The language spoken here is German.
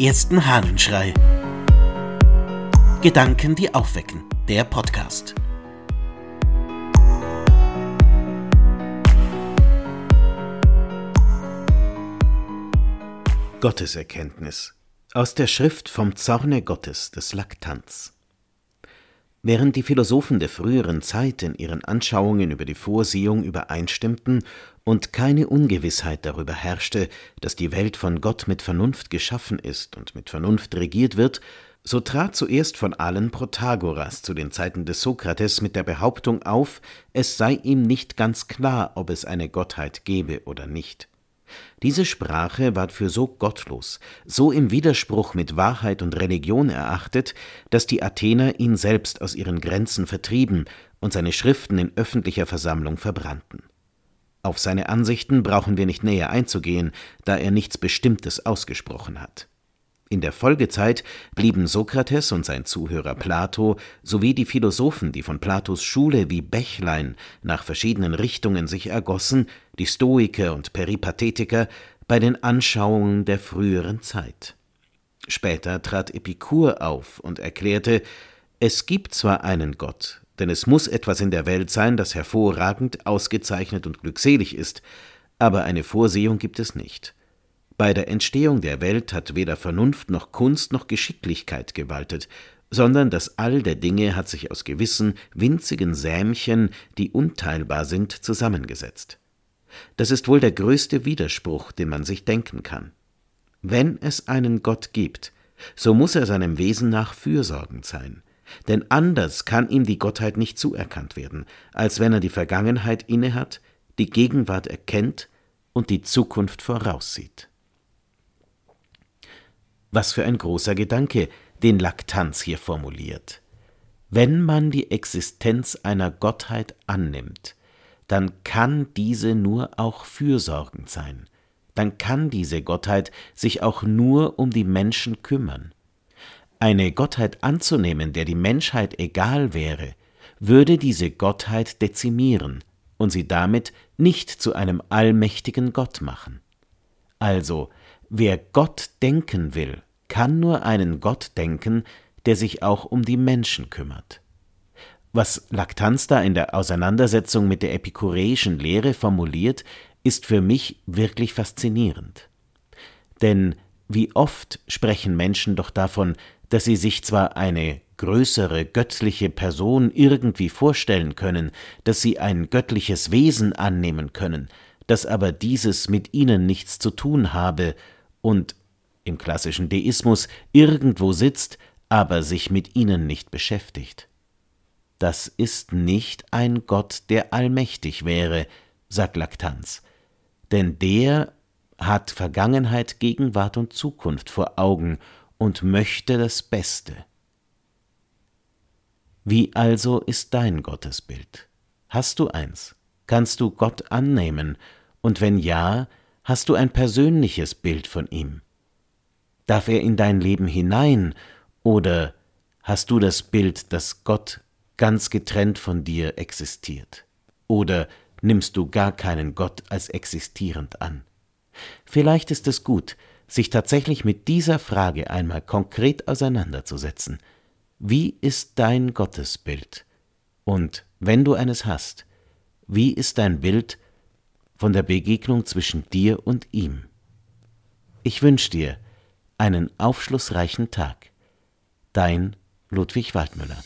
ersten Hahnenschrei. Gedanken, die aufwecken. Der Podcast. Gotteserkenntnis aus der Schrift vom Zorne Gottes des Laktanz. Während die Philosophen der früheren Zeit in ihren Anschauungen über die Vorsehung übereinstimmten und keine Ungewissheit darüber herrschte, dass die Welt von Gott mit Vernunft geschaffen ist und mit Vernunft regiert wird, so trat zuerst von allen Protagoras zu den Zeiten des Sokrates mit der Behauptung auf, es sei ihm nicht ganz klar, ob es eine Gottheit gebe oder nicht. Diese Sprache ward für so gottlos, so im Widerspruch mit Wahrheit und Religion erachtet, dass die Athener ihn selbst aus ihren Grenzen vertrieben und seine Schriften in öffentlicher Versammlung verbrannten. Auf seine Ansichten brauchen wir nicht näher einzugehen, da er nichts Bestimmtes ausgesprochen hat. In der Folgezeit blieben Sokrates und sein Zuhörer Plato sowie die Philosophen, die von Platos Schule wie Bächlein nach verschiedenen Richtungen sich ergossen, die Stoiker und Peripathetiker, bei den Anschauungen der früheren Zeit. Später trat Epikur auf und erklärte, es gibt zwar einen Gott, denn es muss etwas in der Welt sein, das hervorragend, ausgezeichnet und glückselig ist, aber eine Vorsehung gibt es nicht. Bei der Entstehung der Welt hat weder Vernunft noch Kunst noch Geschicklichkeit gewaltet, sondern das All der Dinge hat sich aus gewissen winzigen Sämchen, die unteilbar sind, zusammengesetzt. Das ist wohl der größte Widerspruch, den man sich denken kann. Wenn es einen Gott gibt, so muss er seinem Wesen nach fürsorgend sein, denn anders kann ihm die Gottheit nicht zuerkannt werden, als wenn er die Vergangenheit innehat, die Gegenwart erkennt und die Zukunft voraussieht. Was für ein großer Gedanke, den Laktanz hier formuliert. Wenn man die Existenz einer Gottheit annimmt, dann kann diese nur auch fürsorgend sein, dann kann diese Gottheit sich auch nur um die Menschen kümmern. Eine Gottheit anzunehmen, der die Menschheit egal wäre, würde diese Gottheit dezimieren und sie damit nicht zu einem allmächtigen Gott machen. Also, Wer Gott denken will, kann nur einen Gott denken, der sich auch um die Menschen kümmert. Was Laktanz da in der Auseinandersetzung mit der epikureischen Lehre formuliert, ist für mich wirklich faszinierend. Denn wie oft sprechen Menschen doch davon, dass sie sich zwar eine größere göttliche Person irgendwie vorstellen können, dass sie ein göttliches Wesen annehmen können, dass aber dieses mit ihnen nichts zu tun habe und im klassischen Deismus irgendwo sitzt, aber sich mit ihnen nicht beschäftigt. Das ist nicht ein Gott, der allmächtig wäre, sagt Laktanz, denn der hat Vergangenheit, Gegenwart und Zukunft vor Augen und möchte das Beste. Wie also ist dein Gottesbild? Hast du eins? Kannst du Gott annehmen? Und wenn ja, Hast du ein persönliches Bild von ihm? Darf er in dein Leben hinein oder hast du das Bild, dass Gott ganz getrennt von dir existiert? Oder nimmst du gar keinen Gott als existierend an? Vielleicht ist es gut, sich tatsächlich mit dieser Frage einmal konkret auseinanderzusetzen. Wie ist dein Gottesbild? Und wenn du eines hast, wie ist dein Bild von der Begegnung zwischen dir und ihm. Ich wünsche dir einen aufschlussreichen Tag. Dein Ludwig Waldmüller.